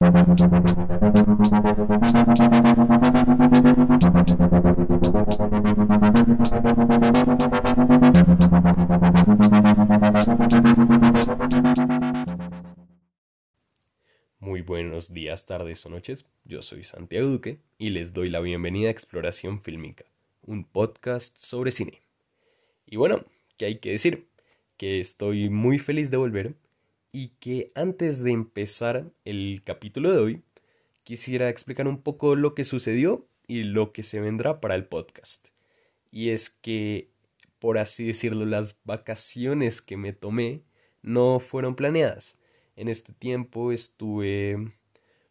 Muy buenos días, tardes o noches. Yo soy Santiago Duque y les doy la bienvenida a Exploración Fílmica, un podcast sobre cine. Y bueno, ¿qué hay que decir? Que estoy muy feliz de volver y que antes de empezar el capítulo de hoy, quisiera explicar un poco lo que sucedió y lo que se vendrá para el podcast. Y es que, por así decirlo, las vacaciones que me tomé no fueron planeadas. En este tiempo estuve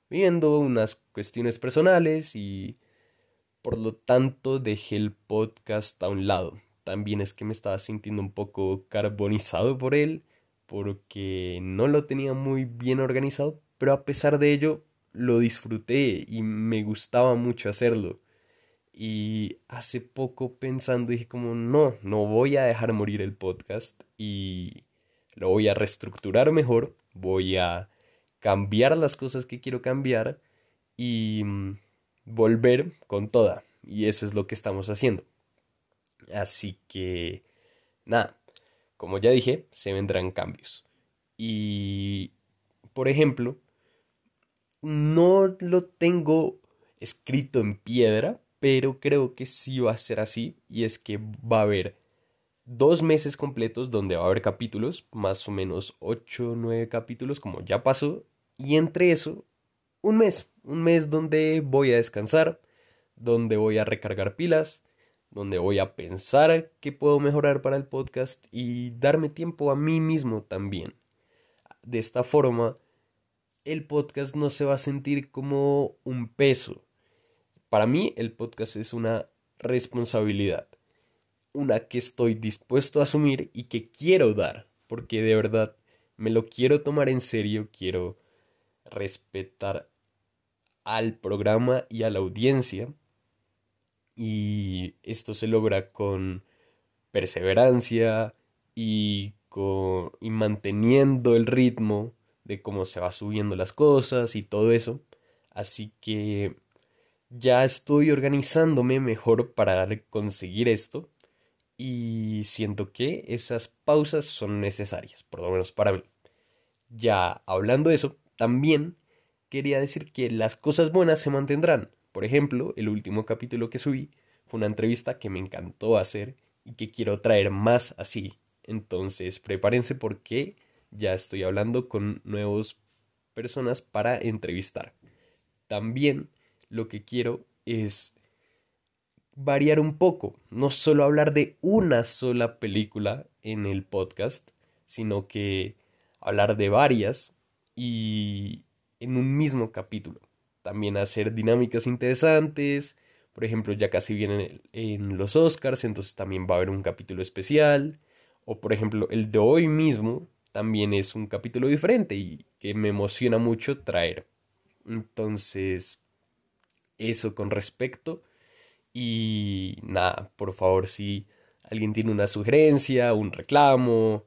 viendo unas cuestiones personales y por lo tanto dejé el podcast a un lado. También es que me estaba sintiendo un poco carbonizado por él porque no lo tenía muy bien organizado, pero a pesar de ello lo disfruté y me gustaba mucho hacerlo. Y hace poco pensando dije como no, no voy a dejar morir el podcast y lo voy a reestructurar mejor, voy a cambiar las cosas que quiero cambiar y mm, volver con toda. Y eso es lo que estamos haciendo. Así que, nada, como ya dije, se vendrán cambios. Y, por ejemplo, no lo tengo escrito en piedra, pero creo que sí va a ser así. Y es que va a haber dos meses completos donde va a haber capítulos, más o menos 8 o 9 capítulos, como ya pasó. Y entre eso, un mes. Un mes donde voy a descansar, donde voy a recargar pilas, donde voy a pensar qué puedo mejorar para el podcast y darme tiempo a mí mismo también. De esta forma, el podcast no se va a sentir como un peso. Para mí, el podcast es una responsabilidad, una que estoy dispuesto a asumir y que quiero dar, porque de verdad me lo quiero tomar en serio, quiero respetar al programa y a la audiencia y esto se logra con perseverancia y, con, y manteniendo el ritmo de cómo se va subiendo las cosas y todo eso. Así que ya estoy organizándome mejor para conseguir esto y siento que esas pausas son necesarias, por lo menos para mí. Ya hablando de eso, también quería decir que las cosas buenas se mantendrán. Por ejemplo, el último capítulo que subí fue una entrevista que me encantó hacer y que quiero traer más así. Entonces, prepárense porque ya estoy hablando con nuevas personas para entrevistar. También lo que quiero es variar un poco, no solo hablar de una sola película en el podcast, sino que hablar de varias y en un mismo capítulo también hacer dinámicas interesantes. Por ejemplo, ya casi vienen en los Oscars, entonces también va a haber un capítulo especial. O por ejemplo, el de hoy mismo también es un capítulo diferente y que me emociona mucho traer. Entonces, eso con respecto. Y nada, por favor, si alguien tiene una sugerencia, un reclamo,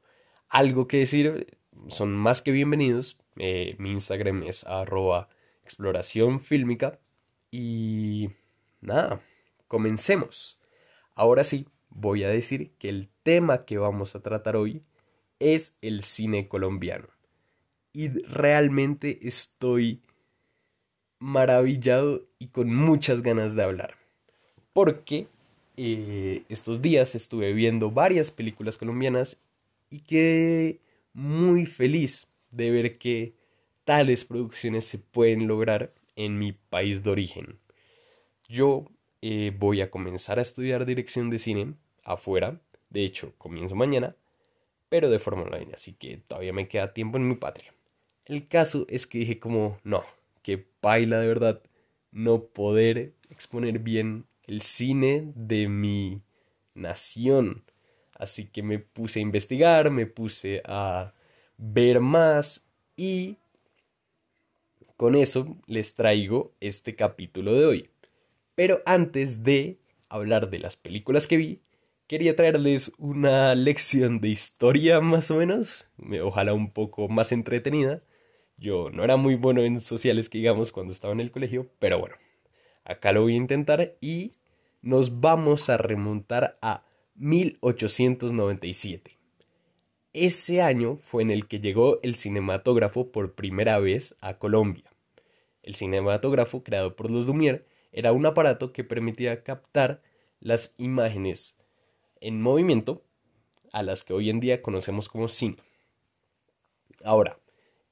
algo que decir, son más que bienvenidos. Eh, mi Instagram es arroba exploración fílmica. Y nada, comencemos. Ahora sí, voy a decir que el tema que vamos a tratar hoy es el cine colombiano. Y realmente estoy maravillado y con muchas ganas de hablar. Porque eh, estos días estuve viendo varias películas colombianas y quedé muy feliz de ver que tales producciones se pueden lograr en mi país de origen. Yo eh, voy a comenzar a estudiar dirección de cine afuera, de hecho comienzo mañana, pero de forma online, así que todavía me queda tiempo en mi patria. El caso es que dije como, no, que baila de verdad no poder exponer bien el cine de mi nación. Así que me puse a investigar, me puse a ver más y con eso les traigo este capítulo de hoy. Pero antes de hablar de las películas que vi, quería traerles una lección de historia más o menos, ojalá un poco más entretenida, Yo no era muy bueno en sociales, que digamos, cuando estaba en el colegio, pero bueno, acá lo voy a intentar y nos vamos a remontar a 1897. Ese año fue en el que llegó el cinematógrafo por primera vez a Colombia. El cinematógrafo, creado por los Lumière, era un aparato que permitía captar las imágenes en movimiento a las que hoy en día conocemos como cine. Ahora,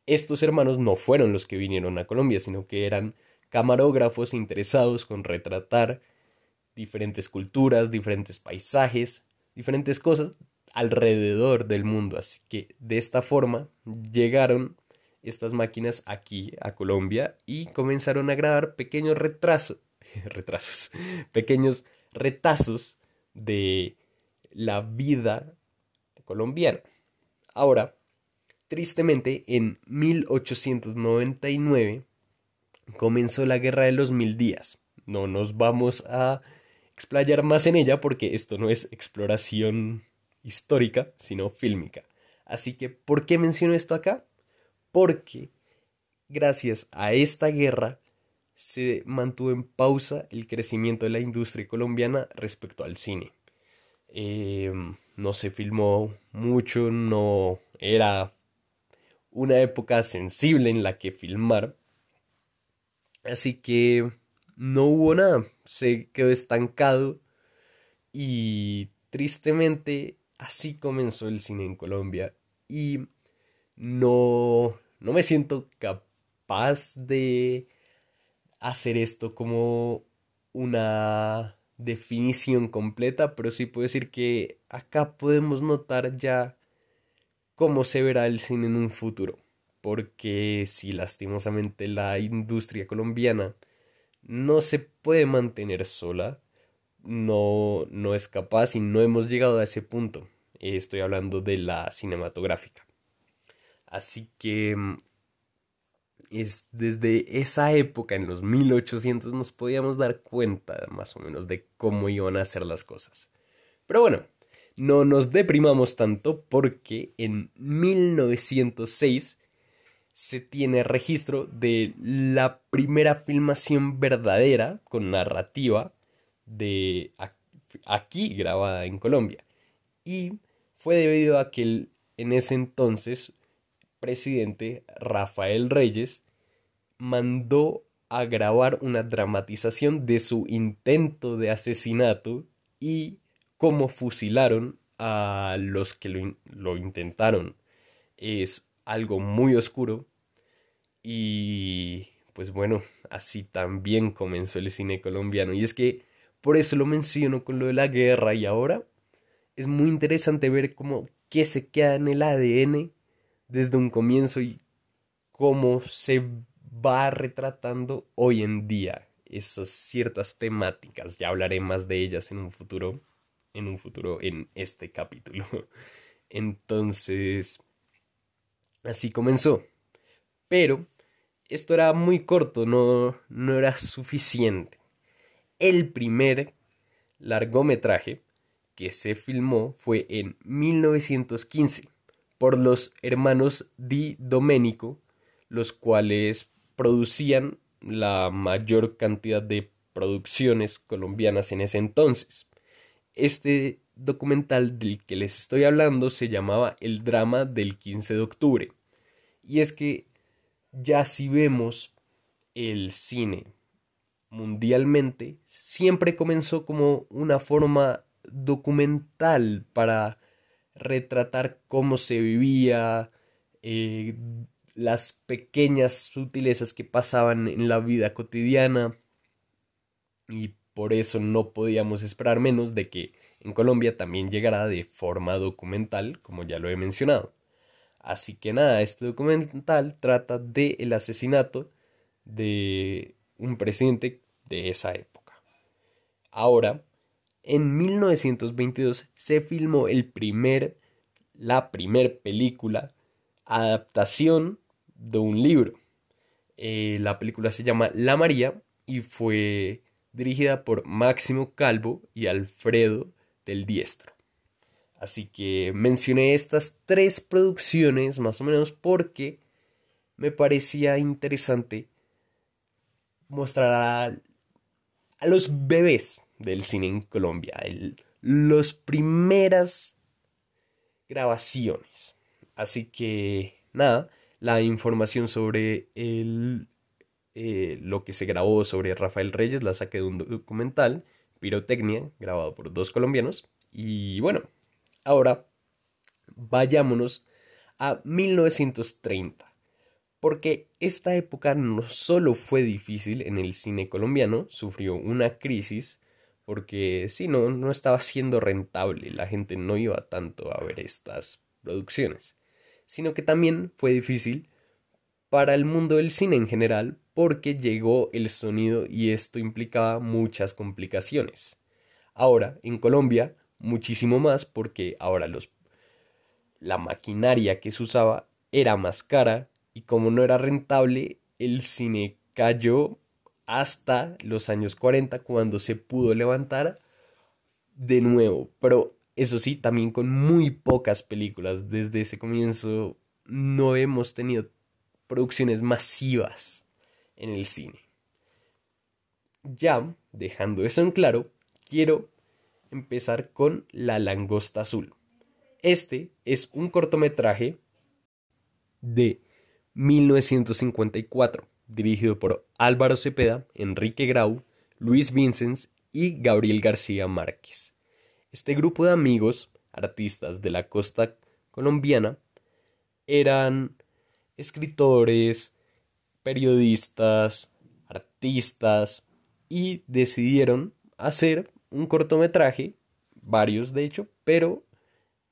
estos hermanos no fueron los que vinieron a Colombia, sino que eran camarógrafos interesados con retratar diferentes culturas, diferentes paisajes, diferentes cosas alrededor del mundo. Así que de esta forma llegaron estas máquinas aquí a Colombia y comenzaron a grabar pequeños retrasos, retrasos, pequeños retazos de la vida colombiana. Ahora, tristemente, en 1899 comenzó la Guerra de los Mil Días. No nos vamos a explayar más en ella porque esto no es exploración histórica, sino fílmica. Así que, ¿por qué menciono esto acá? Porque gracias a esta guerra se mantuvo en pausa el crecimiento de la industria colombiana respecto al cine. Eh, no se filmó mucho, no era una época sensible en la que filmar. Así que no hubo nada, se quedó estancado y tristemente así comenzó el cine en Colombia y no, no me siento capaz de hacer esto como una definición completa, pero sí puedo decir que acá podemos notar ya cómo se verá el cine en un futuro, porque si lastimosamente la industria colombiana no se puede mantener sola, no, no es capaz y no hemos llegado a ese punto. Estoy hablando de la cinematográfica. Así que mm, es desde esa época, en los 1800, nos podíamos dar cuenta más o menos de cómo iban a ser las cosas. Pero bueno, no nos deprimamos tanto porque en 1906 se tiene registro de la primera filmación verdadera con narrativa de aquí grabada en Colombia. Y fue debido a que en ese entonces presidente Rafael Reyes mandó a grabar una dramatización de su intento de asesinato y cómo fusilaron a los que lo, lo intentaron. Es algo muy oscuro. Y pues bueno, así también comenzó el cine colombiano. Y es que por eso lo menciono con lo de la guerra y ahora es muy interesante ver cómo qué se queda en el ADN desde un comienzo y cómo se va retratando hoy en día esas ciertas temáticas. Ya hablaré más de ellas en un futuro, en un futuro en este capítulo. Entonces, Así comenzó. Pero esto era muy corto, no, no era suficiente. El primer largometraje que se filmó fue en 1915 por los hermanos Di Domenico, los cuales producían la mayor cantidad de producciones colombianas en ese entonces. Este documental del que les estoy hablando se llamaba El drama del 15 de octubre. Y es que ya si vemos el cine mundialmente, siempre comenzó como una forma documental para retratar cómo se vivía, eh, las pequeñas sutilezas que pasaban en la vida cotidiana y por eso no podíamos esperar menos de que en Colombia también llegará de forma documental, como ya lo he mencionado. Así que nada, este documental trata del asesinato de un presidente de esa época. Ahora, en 1922 se filmó el primer, la primer película adaptación de un libro. Eh, la película se llama La María y fue dirigida por Máximo Calvo y Alfredo del diestro. Así que mencioné estas tres producciones más o menos porque me parecía interesante mostrar a, los bebés del cine en Colombia, las primeras grabaciones. Así que nada, la información sobre el, eh, lo que se grabó sobre Rafael Reyes la saqué de un documental, Pirotecnia, grabado por dos colombianos. Y bueno, ahora vayámonos a 1930. Porque esta época no solo fue difícil en el cine colombiano, sufrió una crisis porque si no, no estaba siendo rentable, la gente no iba tanto a ver estas producciones, sino que también fue difícil para el mundo del cine en general porque llegó el sonido y esto implicaba muchas complicaciones. Ahora, en Colombia, muchísimo más porque ahora los la maquinaria que se usaba era más cara y como no era rentable, el cine cayó hasta los años 40 cuando se pudo levantar de nuevo. Pero eso sí, también con muy pocas películas. Desde ese comienzo no hemos tenido producciones masivas en el cine. Ya, dejando eso en claro, quiero empezar con La langosta azul. Este es un cortometraje de 1954, dirigido por Álvaro Cepeda, Enrique Grau, Luis Vincens y Gabriel García Márquez. Este grupo de amigos, artistas de la costa colombiana, eran escritores, periodistas, artistas y decidieron hacer un cortometraje, varios de hecho, pero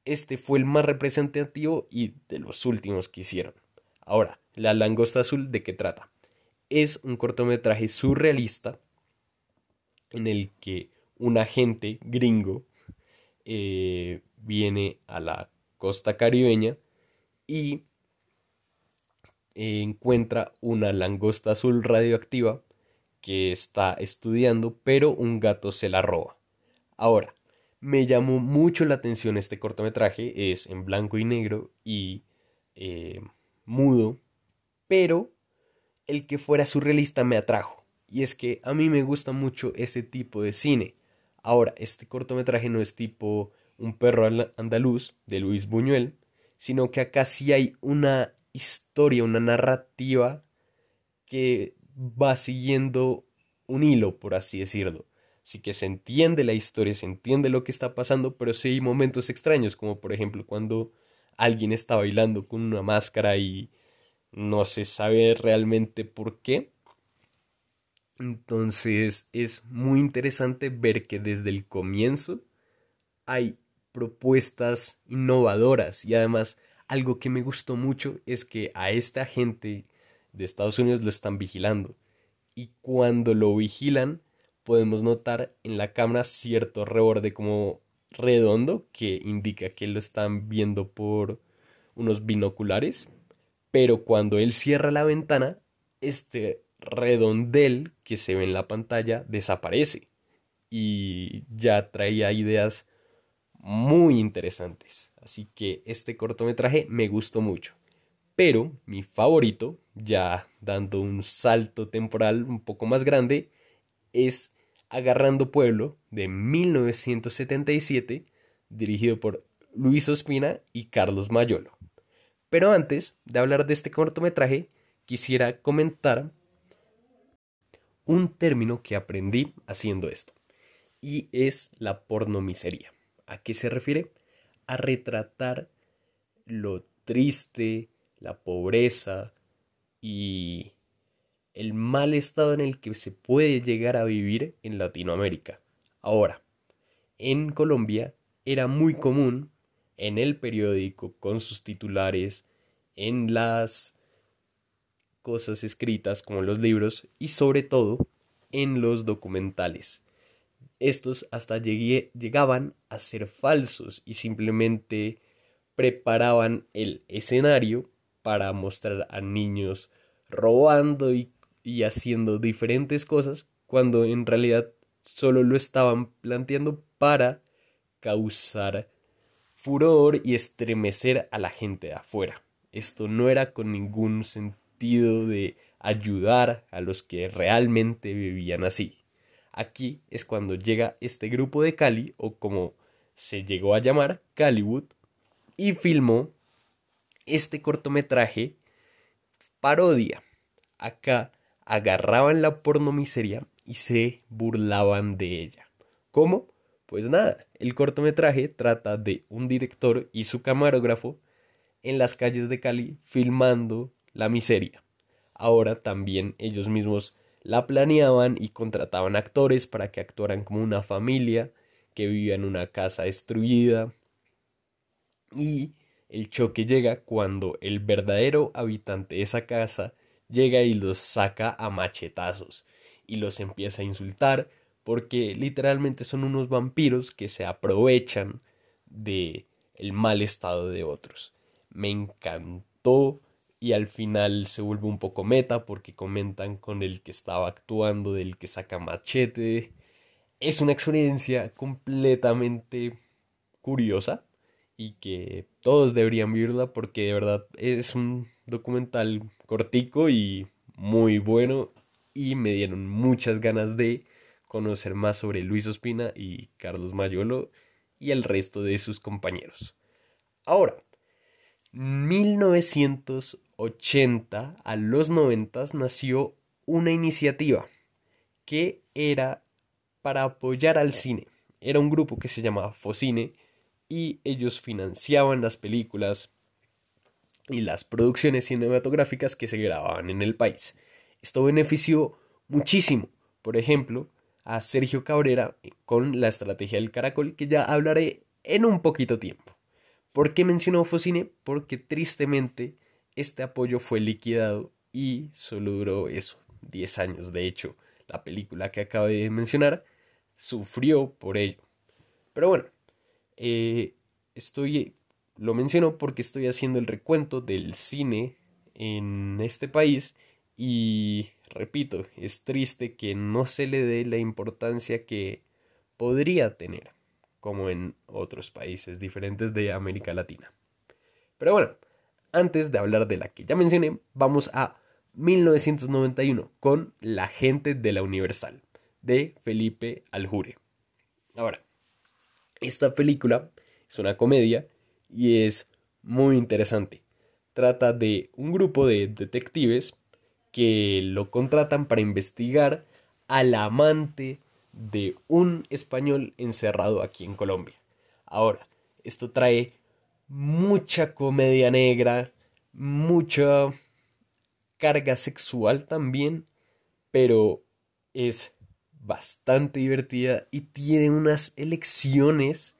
este fue el más representativo y de los últimos que hicieron. Ahora, La langosta azul, ¿de qué trata? Es un cortometraje surrealista en el que un agente gringo eh, viene a la costa caribeña y encuentra una langosta azul radioactiva que está estudiando, pero un gato se la roba. Ahora, me llamó mucho la atención este cortometraje, es en blanco y negro y eh, mudo, pero el que fuera surrealista me atrajo. Y es que a mí me gusta mucho ese tipo de cine. Ahora, este cortometraje no es tipo Un perro andaluz de Luis Buñuel, sino que acá sí hay una historia, una narrativa que va siguiendo un hilo, por así decirlo. Así que se entiende la historia, se entiende lo que está pasando, pero sí hay momentos extraños, como por ejemplo cuando alguien está bailando con una máscara y no se sabe realmente por qué. Entonces es muy interesante ver que desde el comienzo hay propuestas innovadoras. Y además algo que me gustó mucho es que a esta gente de Estados Unidos lo están vigilando. Y cuando lo vigilan podemos notar en la cámara cierto reborde como redondo que indica que lo están viendo por unos binoculares, pero cuando él cierra la ventana, este redondel que se ve en la pantalla desaparece y ya traía ideas muy interesantes. Así que este cortometraje me gustó mucho. Pero mi favorito, ya dando un salto temporal un poco más grande, es Agarrando Pueblo de 1977, dirigido por Luis Ospina y Carlos Mayolo. Pero antes de hablar de este cortometraje, quisiera comentar un término que aprendí haciendo esto, y es la pornomisería. ¿A qué se refiere? A retratar lo triste, la pobreza y el mal estado en el que se puede llegar a vivir en Latinoamérica. Ahora, en Colombia era muy común en el periódico con sus titulares, en las cosas escritas como los libros y sobre todo en los documentales. Estos hasta llegaban a ser falsos y simplemente preparaban el escenario para mostrar a niños robando y y haciendo diferentes cosas cuando en realidad solo lo estaban planteando para causar furor y estremecer a la gente de afuera. Esto no era con ningún sentido de ayudar a los que realmente vivían así. Aquí es cuando llega este grupo de Cali, o como se llegó a llamar, Caliwood, y filmó este cortometraje parodia. Acá agarraban la pornomiseria y se burlaban de ella. ¿Cómo? Pues nada, el cortometraje trata de un director y su camarógrafo en las calles de Cali filmando la miseria. Ahora también ellos mismos la planeaban y contrataban actores para que actuaran como una familia que vivía en una casa destruida. Y el choque llega cuando el verdadero habitante de esa casa llega y los saca a machetazos y los empieza a insultar porque literalmente son unos vampiros que se aprovechan de el mal estado de otros. Me encantó y al final se vuelve un poco meta porque comentan con el que estaba actuando, del que saca machete. Es una experiencia completamente curiosa y que todos deberían vivirla porque de verdad es un documental cortico y muy bueno y me dieron muchas ganas de conocer más sobre Luis Ospina y Carlos Mayolo y el resto de sus compañeros. Ahora, 1980 a los 90 nació una iniciativa que era para apoyar al cine. Era un grupo que se llamaba Focine y ellos financiaban las películas y las producciones cinematográficas que se grababan en el país. Esto benefició muchísimo, por ejemplo, a Sergio Cabrera con la estrategia del caracol, que ya hablaré en un poquito tiempo. ¿Por qué mencionó Focine? Porque tristemente este apoyo fue liquidado y solo duró eso, 10 años. De hecho, la película que acabo de mencionar sufrió por ello. Pero bueno, eh, estoy, lo menciono porque estoy haciendo el recuento del cine en este país y repito, es triste que no se le dé la importancia que podría tener, como en otros países diferentes de América Latina. Pero bueno, antes de hablar de la que ya mencioné, vamos a 1991 con La gente de la Universal, de Felipe Aljure. Ahora, esta película es una comedia y es muy interesante. Trata de un grupo de detectives que lo contratan para investigar al amante de un español encerrado aquí en Colombia. Ahora, esto trae mucha comedia negra, mucha carga sexual también, pero es bastante divertida y tiene unas elecciones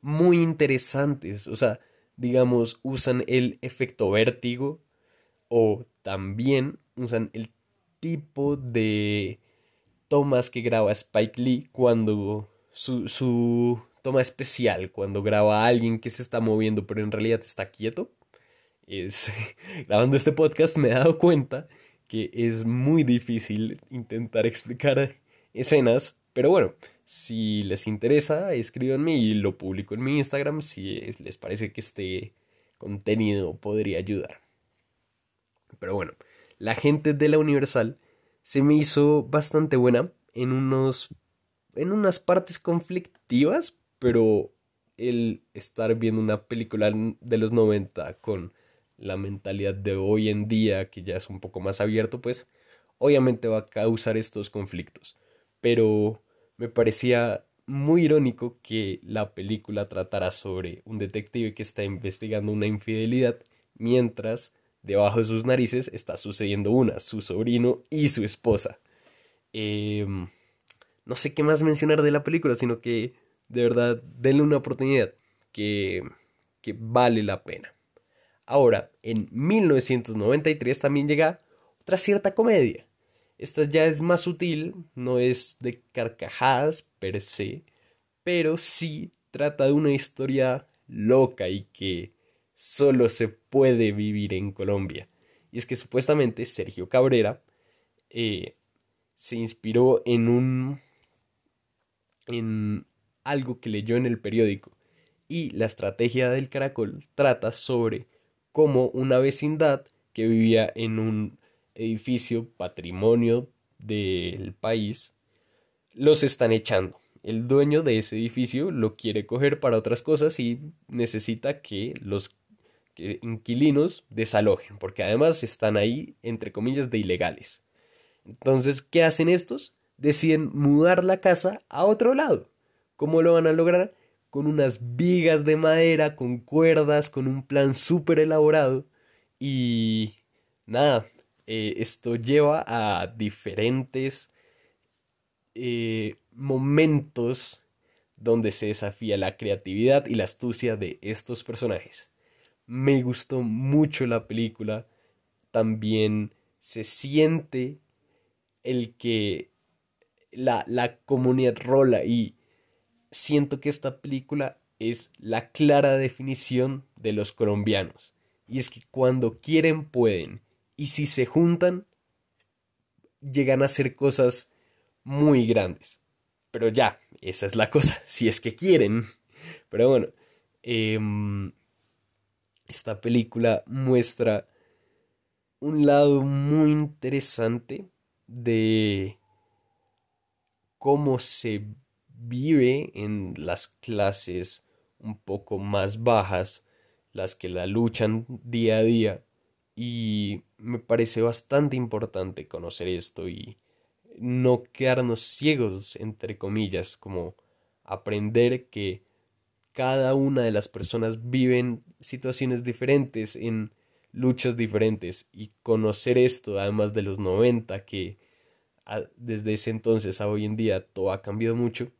muy interesantes. O sea, digamos, usan el efecto vértigo o también usan el tipo de tomas que graba Spike Lee cuando su, su toma especial, cuando graba a alguien que se está moviendo pero en realidad está quieto. Es, grabando este podcast me he dado cuenta que es muy difícil intentar explicar escenas, pero bueno, si les interesa, escríbanme y lo publico en mi Instagram si les parece que este contenido podría ayudar. Pero bueno, la gente de la Universal se me hizo bastante buena en unos en unas partes conflictivas, pero el estar viendo una película de los 90 con la mentalidad de hoy en día, que ya es un poco más abierto, pues obviamente va a causar estos conflictos. Pero me parecía muy irónico que la película tratara sobre un detective que está investigando una infidelidad mientras debajo de sus narices está sucediendo una, su sobrino y su esposa. Em, no sé qué más mencionar de la película, sino que de verdad denle una oportunidad que, que vale la pena. Ahora, en 1993 también llega otra cierta comedia esta ya es más sutil, no es de carcajadas per se, pero sí trata de una historia loca y que solo se puede vivir en Colombia. Y es que supuestamente Sergio Cabrera eh, se inspiró en un. en algo que leyó en el periódico. Y la estrategia del caracol trata sobre cómo una vecindad que vivía en un edificio patrimonio del país, los están echando. El dueño de ese edificio lo quiere coger para otras cosas y necesita que los inquilinos desalojen, porque además están ahí, entre comillas, de ilegales. Entonces, ¿qué hacen estos? Deciden mudar la casa a otro lado. ¿Cómo lo van a lograr? Con unas vigas de madera, con cuerdas, con un plan súper elaborado. Y nada, eh, esto lleva a diferentes eh, momentos donde se desafía la creatividad y la astucia de estos personajes. Me gustó mucho la película. También se siente el que la, la comunidad rola y siento que esta película es la clara definición de los colombianos. Y es que cuando quieren pueden. Y si se juntan, llegan a hacer cosas muy grandes. Pero ya, esa es la cosa, si es que quieren. Pero bueno, em, esta película muestra un lado muy interesante de cómo se vive en las clases un poco más bajas, las que la luchan día a día. Y me parece bastante importante conocer esto y no quedarnos ciegos, entre comillas, como aprender que cada una de las personas viven situaciones diferentes, en luchas diferentes, y conocer esto, además de los 90, que desde ese entonces a hoy en día todo ha cambiado mucho,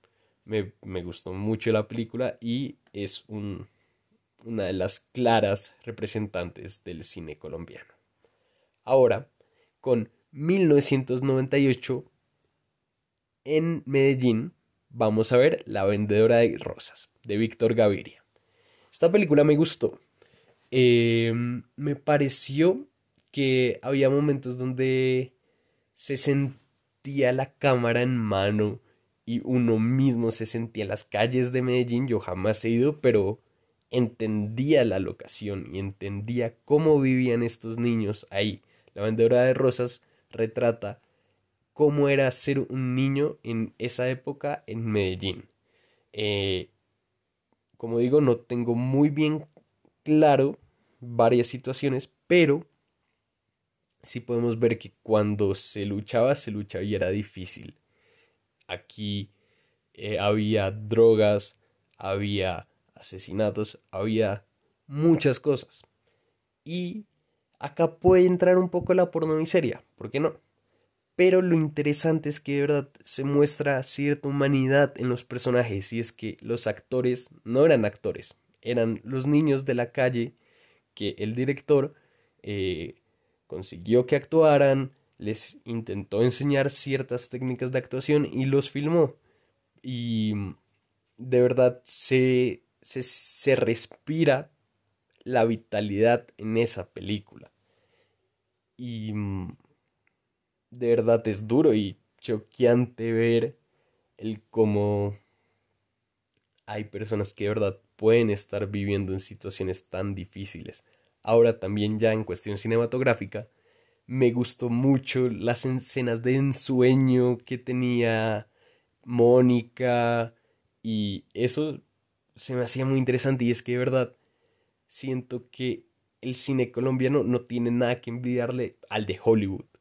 me, me gustó mucho la película y es un, una de las claras representantes del cine colombiano. Ahora, con 1998 en Medellín vamos a ver La vendedora de rosas de Víctor Gaviria. Esta película me gustó. Em, me pareció que había momentos donde se sentía la cámara en mano y uno mismo se sentía en las calles de Medellín. Yo jamás he ido, pero entendía la locación y entendía cómo vivían estos niños ahí. La vendedora de rosas retrata cómo era ser un niño en esa época en Medellín. Eh, como digo, no tengo muy bien claro varias situaciones, pero sí podemos ver que cuando se luchaba, se luchaba y era difícil. Aquí eh, había drogas, había asesinatos, había muchas cosas. Y acá puede entrar un poco la pornomiseria, ¿por qué no? Pero lo interesante es que de verdad se muestra cierta humanidad en los personajes y es que los actores no eran actores, eran los niños de la calle que el director eh, consiguió que actuaran, les intentó enseñar ciertas técnicas de actuación y los filmó. Y de verdad se, se, se respira la vitalidad en esa película. Y de verdad es duro y choqueante ver el cómo hay personas que de verdad pueden estar viviendo en situaciones tan difíciles. Ahora también ya en cuestión cinematográfica, me gustó mucho las escenas de ensueño que tenía Mónica y eso se me hacía muy interesante y es que de verdad siento que el cine colombiano no tiene nada que envidiarle al de Hollywood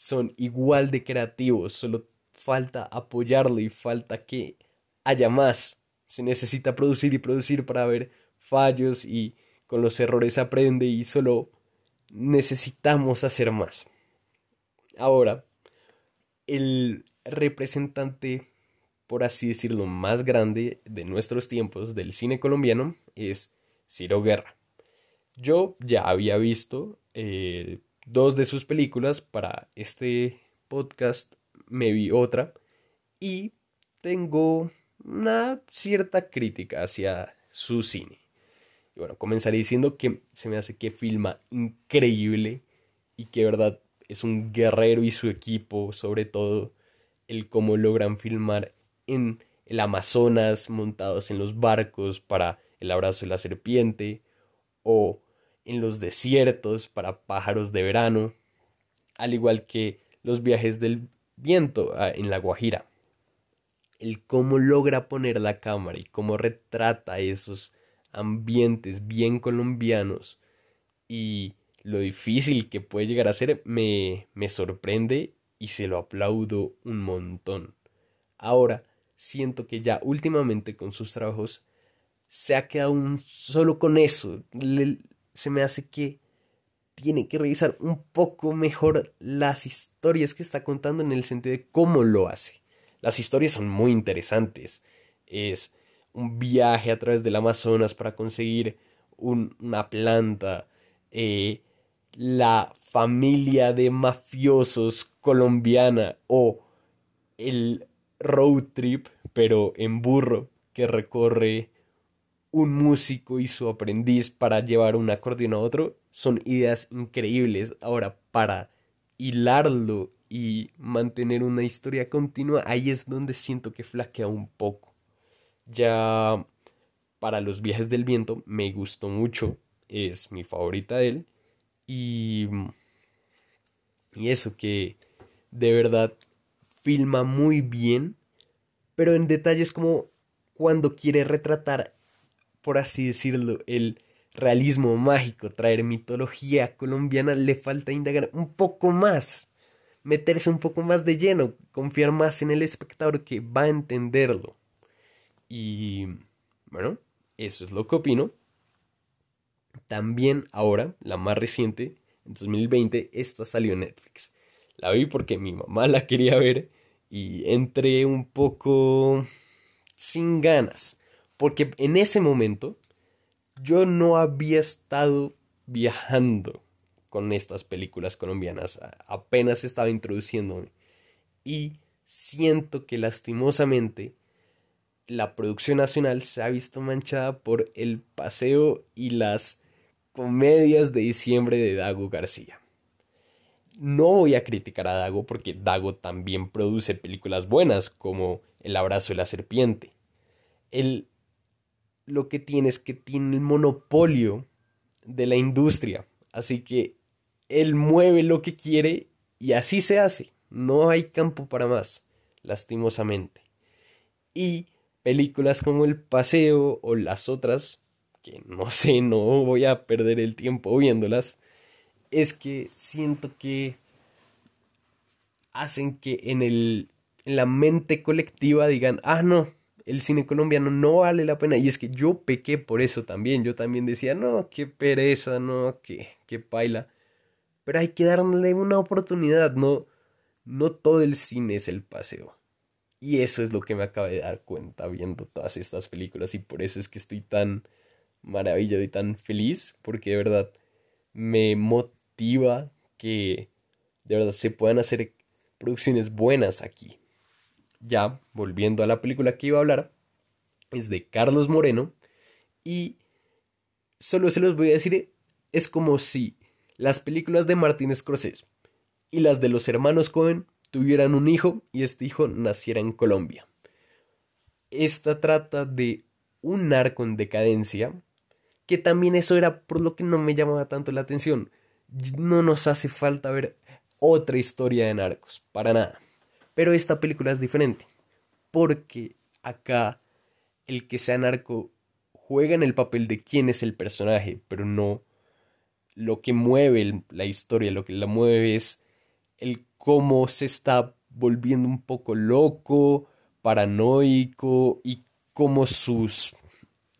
son igual de creativos, solo falta apoyarlo y falta que haya más. Se necesita producir y producir para ver fallos y con los errores aprende y solo necesitamos hacer más. Ahora, el representante, por así decirlo, más grande de nuestros tiempos del cine colombiano es Ciro Guerra. Yo ya había visto eh, dos de sus películas. Para este podcast me vi otra y tengo una cierta crítica hacia su cine. Y bueno, comenzaré diciendo que se me hace que filma increíble y que verdad es un guerrero y su equipo, sobre todo el cómo logran filmar en el Amazonas montados en los barcos para el abrazo de la serpiente o en los desiertos para pájaros de verano, al igual que los viajes del viento ah, en la Guajira. El cómo logra poner la cámara y cómo retrata esos ambientes bien colombianos y lo difícil que puede llegar a ser me, me sorprende y se lo aplaudo un montón. Ahora, siento que ya últimamente con sus trabajos se ha quedado solo con eso. Se me hace que tiene que revisar un poco mejor las historias que está contando en el sentido de cómo lo hace. Las historias son muy interesantes. Es un viaje a través del Amazonas para conseguir una planta. Eh, la familia de mafiosos colombiana o el road trip, pero en burro, que recorre un músico y su aprendiz para llevar un acordeón a otro, son ideas increíbles. Ahora, para hilarlo y mantener una historia continua, ahí es donde siento que flaquea un poco. Ya para los viajes del viento me gustó mucho, es mi favorita de él. Y, y eso que de verdad filma muy bien, pero en detalles como cuando quiere retratar, por así decirlo, el realismo mágico, traer mitología colombiana, le falta indagar un poco más, meterse un poco más de lleno, confiar más en el espectador que va a entenderlo. Y bueno, eso es lo que opino. También ahora, la más reciente, en 2020, esta salió Netflix. La vi porque mi mamá la quería ver y entré un poco sin ganas. Porque en ese momento yo no había estado viajando con estas películas colombianas. Apenas estaba introduciéndome. Y siento que lastimosamente la producción nacional se ha visto manchada por el paseo y las comedias de diciembre de Dago García. No voy a criticar a Dago porque Dago también produce películas buenas como El abrazo de la serpiente. Él lo que tiene es que tiene el monopolio de la industria, así que él mueve lo que quiere y así se hace. No hay campo para más, lastimosamente. Y películas como El Paseo o las otras, que no sé, no voy a perder el tiempo viéndolas, es que siento que hacen que en, el, en la mente colectiva digan, ah, no, el cine colombiano no vale la pena. Y es que yo pequé por eso también. Yo también decía, no, qué pereza, no, qué, qué paila. Pero hay que darle una oportunidad, no, no todo el cine es el paseo. Y eso es lo que me acabo de dar cuenta viendo todas estas películas y por eso es que estoy tan maravillado y tan feliz porque de verdad me que de verdad se puedan hacer producciones buenas aquí. Ya, volviendo a la película que iba a hablar, es de Carlos Moreno y solo se los voy a decir, es como si las películas de Martin Scorsese y las de los hermanos Cohen tuvieran un hijo y este hijo naciera en Colombia. Esta trata de un narco en decadencia, que también eso era por lo que no me llamaba tanto la atención no nos hace falta ver otra historia de narcos, para nada. Pero esta película es diferente, porque acá el que sea narco juega en el papel de quién es el personaje, pero no lo que mueve la historia, lo que la mueve es el cómo se está volviendo un poco loco, paranoico y cómo sus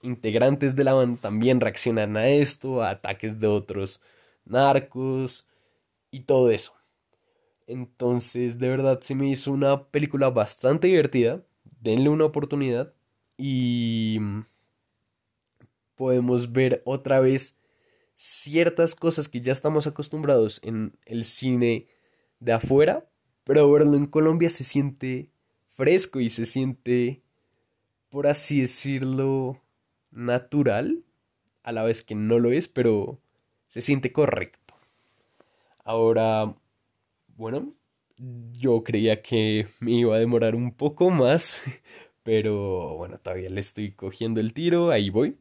integrantes de la banda también reaccionan a esto, a ataques de otros narcos y todo eso. Entonces, de verdad, se me hizo una película bastante divertida. Denle una oportunidad y podemos ver otra vez ciertas cosas que ya estamos acostumbrados en el cine de afuera, pero verlo en Colombia se siente fresco y se siente, por así decirlo, natural, a la vez que no lo es, pero se siente correcto. Ahora, bueno, yo creía que me iba a demorar un poco más, pero bueno, todavía le estoy cogiendo el tiro, ahí voy.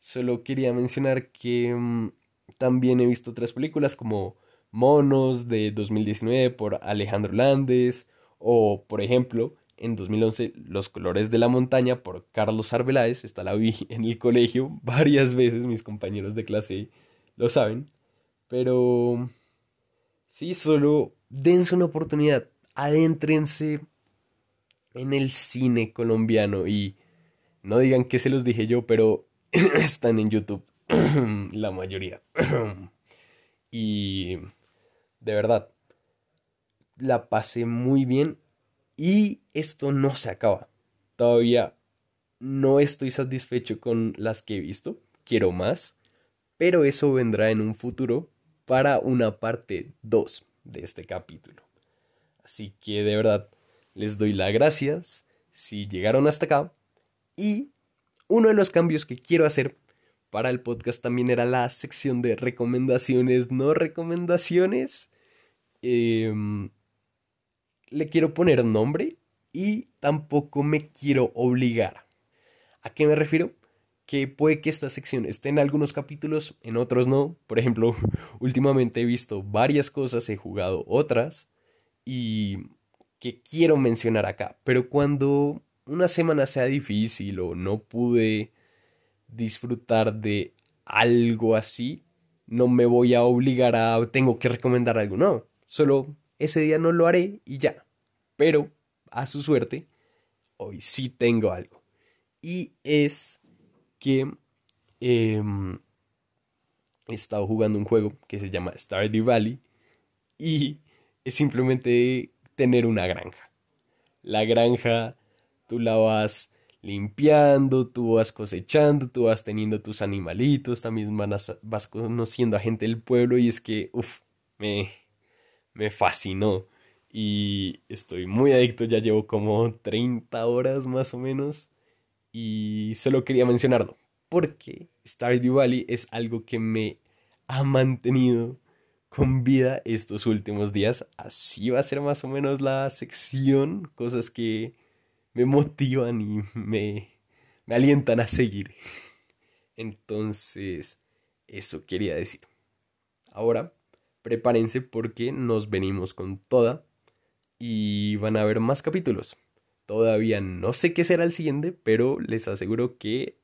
Solo quería mencionar que, mm, también he visto otras películas como Monos de 2019 por Alejandro Landes o por ejemplo en 2011 Los colores de la montaña por Carlos Arbeláez. Esta la vi en el colegio varias veces, mis compañeros de clase lo saben. Pero sí, solo dense una oportunidad, adéntrense en el cine colombiano y no digan que se los dije yo, pero están en YouTube la mayoría. y de verdad, la pasé muy bien y esto no se acaba. Todavía no estoy satisfecho con las que he visto, quiero más, pero eso vendrá en un futuro para una parte 2 de este capítulo. Así que de verdad les doy las gracias si llegaron hasta acá y uno de los cambios que quiero hacer para el podcast también era la sección de recomendaciones, no recomendaciones. Em, le quiero poner nombre y tampoco me quiero obligar. ¿A qué me refiero? Que puede que esta sección esté en algunos capítulos, en otros no. Por ejemplo, últimamente he visto varias cosas, he jugado otras y que quiero mencionar acá. Pero cuando una semana sea difícil o no pude disfrutar de algo así, no me voy a obligar a tengo que recomendar algo, no, solo ese día no lo haré y ya. Pero, a su suerte, hoy sí tengo algo. Y es que em, he estado jugando un juego que se llama Stardew Valley y es simplemente tener una granja. La granja, tú la vas limpiando, tú vas cosechando, tú vas teniendo tus animalitos, también vas, vas conociendo a gente del pueblo y es que, uff, me, me fascinó y estoy muy adicto, ya llevo como 30 horas más o menos y solo quería mencionarlo porque Stardew Valley es algo que me ha mantenido con vida estos últimos días. Así va a ser más o menos la sección, cosas que me motivan y me, me alientan a seguir. Entonces, eso quería decir. Ahora, prepárense porque nos venimos con toda y van a haber más capítulos. Todavía no sé qué será el siguiente, pero les aseguro que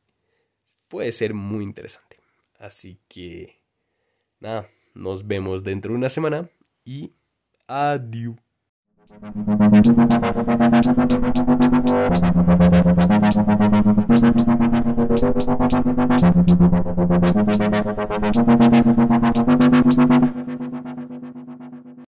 puede ser muy interesante. Así que, nada, nos vemos dentro de una semana y adiós.